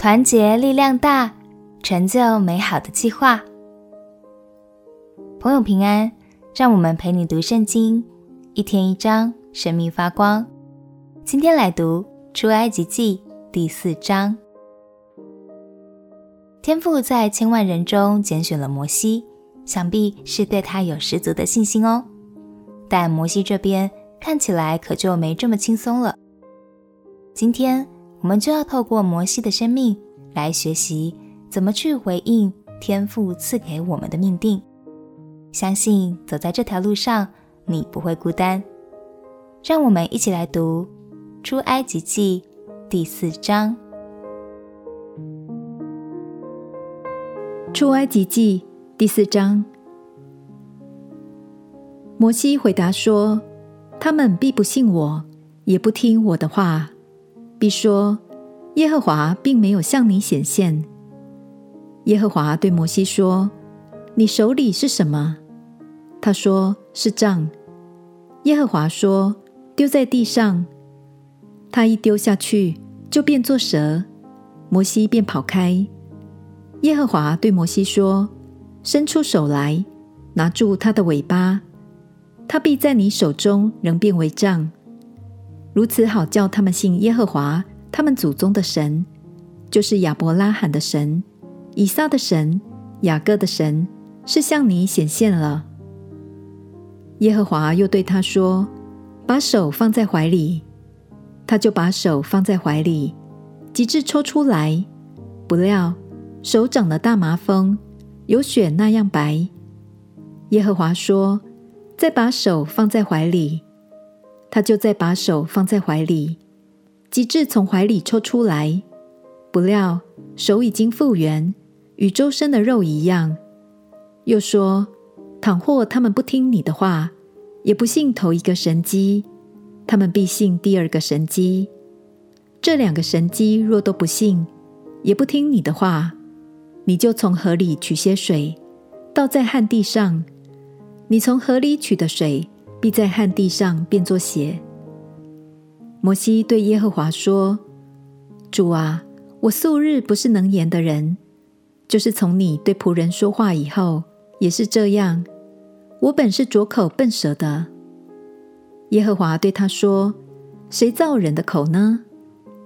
团结力量大，成就美好的计划。朋友平安，让我们陪你读圣经，一天一章，生命发光。今天来读出埃及记第四章。天父在千万人中拣选了摩西，想必是对他有十足的信心哦。但摩西这边看起来可就没这么轻松了。今天。我们就要透过摩西的生命来学习怎么去回应天父赐给我们的命定。相信走在这条路上，你不会孤单。让我们一起来读《出埃及记》第四章。《出埃及记》第四章，摩西回答说：“他们必不信我，也不听我的话。”必说：“耶和华并没有向你显现。”耶和华对摩西说：“你手里是什么？”他说：“是杖。”耶和华说：“丢在地上。”他一丢下去，就变作蛇，摩西便跑开。耶和华对摩西说：“伸出手来，拿住他的尾巴，他必在你手中仍变为杖。”如此好叫他们信耶和华他们祖宗的神，就是亚伯拉罕的神、以撒的神、雅各的神，是向你显现了。耶和华又对他说：“把手放在怀里。”他就把手放在怀里，及至抽出来，不料手长了大麻风，有雪那样白。耶和华说：“再把手放在怀里。”他就再把手放在怀里，及至从怀里抽出来，不料手已经复原，与周身的肉一样。又说：倘或他们不听你的话，也不信头一个神机，他们必信第二个神机。这两个神机若都不信，也不听你的话，你就从河里取些水，倒在旱地上。你从河里取的水。必在旱地上变作血。摩西对耶和华说：“主啊，我素日不是能言的人，就是从你对仆人说话以后，也是这样。我本是拙口笨舌的。”耶和华对他说：“谁造人的口呢？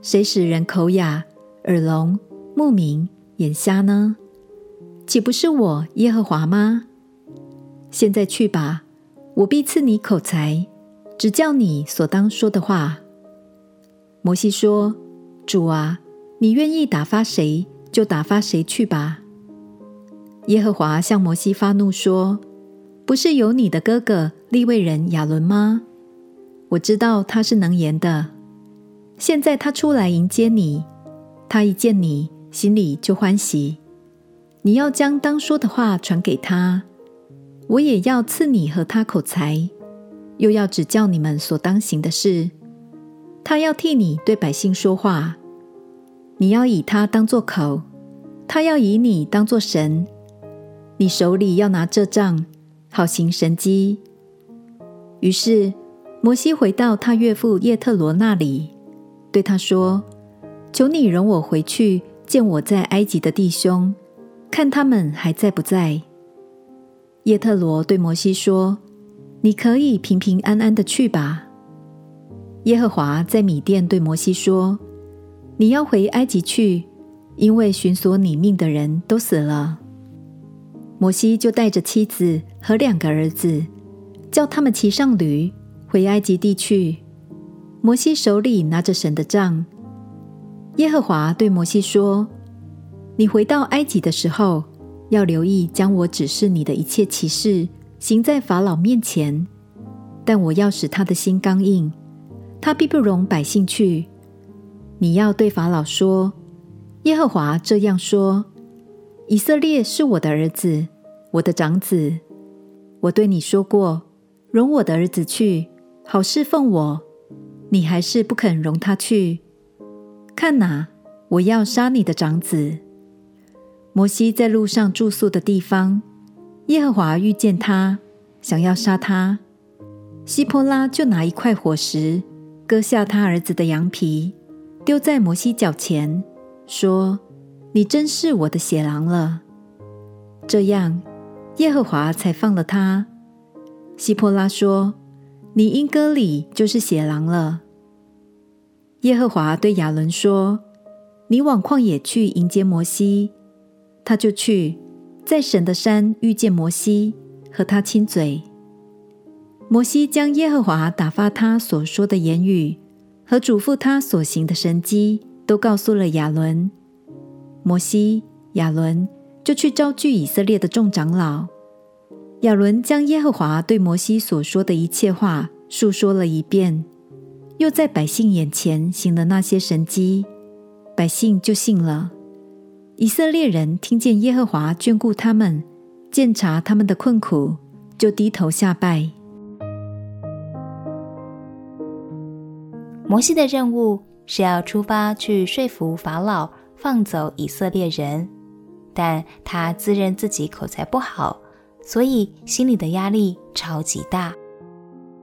谁使人口哑、耳聋、目明、眼瞎呢？岂不是我耶和华吗？现在去吧。”我必赐你口才，指教你所当说的话。摩西说：“主啊，你愿意打发谁，就打发谁去吧。”耶和华向摩西发怒说：“不是有你的哥哥利未人亚伦吗？我知道他是能言的。现在他出来迎接你，他一见你，心里就欢喜。你要将当说的话传给他。”我也要赐你和他口才，又要指教你们所当行的事。他要替你对百姓说话，你要以他当作口，他要以你当作神。你手里要拿这杖，好行神迹。于是摩西回到他岳父叶特罗那里，对他说：“求你容我回去见我在埃及的弟兄，看他们还在不在。”叶特罗对摩西说：“你可以平平安安的去吧。”耶和华在米店对摩西说：“你要回埃及去，因为寻索你命的人都死了。”摩西就带着妻子和两个儿子，叫他们骑上驴回埃及地去。摩西手里拿着神的杖。耶和华对摩西说：“你回到埃及的时候。”要留意将我指示你的一切启示行在法老面前，但我要使他的心刚硬，他必不容百姓去。你要对法老说：耶和华这样说：以色列是我的儿子，我的长子。我对你说过，容我的儿子去，好侍奉我，你还是不肯容他去。看哪，我要杀你的长子。摩西在路上住宿的地方，耶和华遇见他，想要杀他。希波拉就拿一块火石，割下他儿子的羊皮，丢在摩西脚前，说：“你真是我的血狼了。”这样，耶和华才放了他。希波拉说：“你因割礼就是血狼了。”耶和华对亚伦说：“你往旷野去迎接摩西。”他就去，在神的山遇见摩西，和他亲嘴。摩西将耶和华打发他所说的言语和嘱咐他所行的神迹，都告诉了亚伦。摩西、亚伦就去招聚以色列的众长老。亚伦将耶和华对摩西所说的一切话述说了一遍，又在百姓眼前行了那些神迹，百姓就信了。以色列人听见耶和华眷顾他们，鉴察他们的困苦，就低头下拜。摩西的任务是要出发去说服法老放走以色列人，但他自认自己口才不好，所以心里的压力超级大。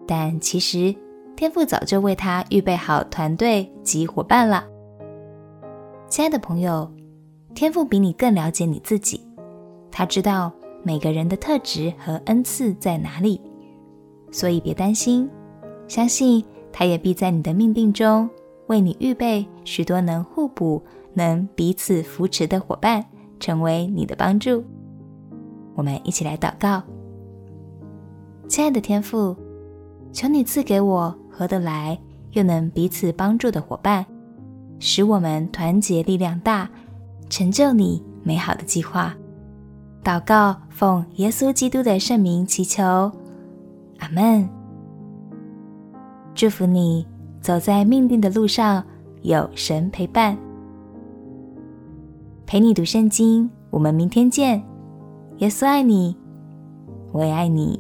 但其实天父早就为他预备好团队及伙伴了。亲爱的朋友，天赋比你更了解你自己，他知道每个人的特质和恩赐在哪里，所以别担心，相信。他也必在你的命定中为你预备许多能互补、能彼此扶持的伙伴，成为你的帮助。我们一起来祷告：亲爱的天赋，求你赐给我合得来又能彼此帮助的伙伴，使我们团结力量大，成就你美好的计划。祷告，奉耶稣基督的圣名祈求，阿门。祝福你走在命定的路上，有神陪伴，陪你读圣经。我们明天见。耶稣爱你，我也爱你。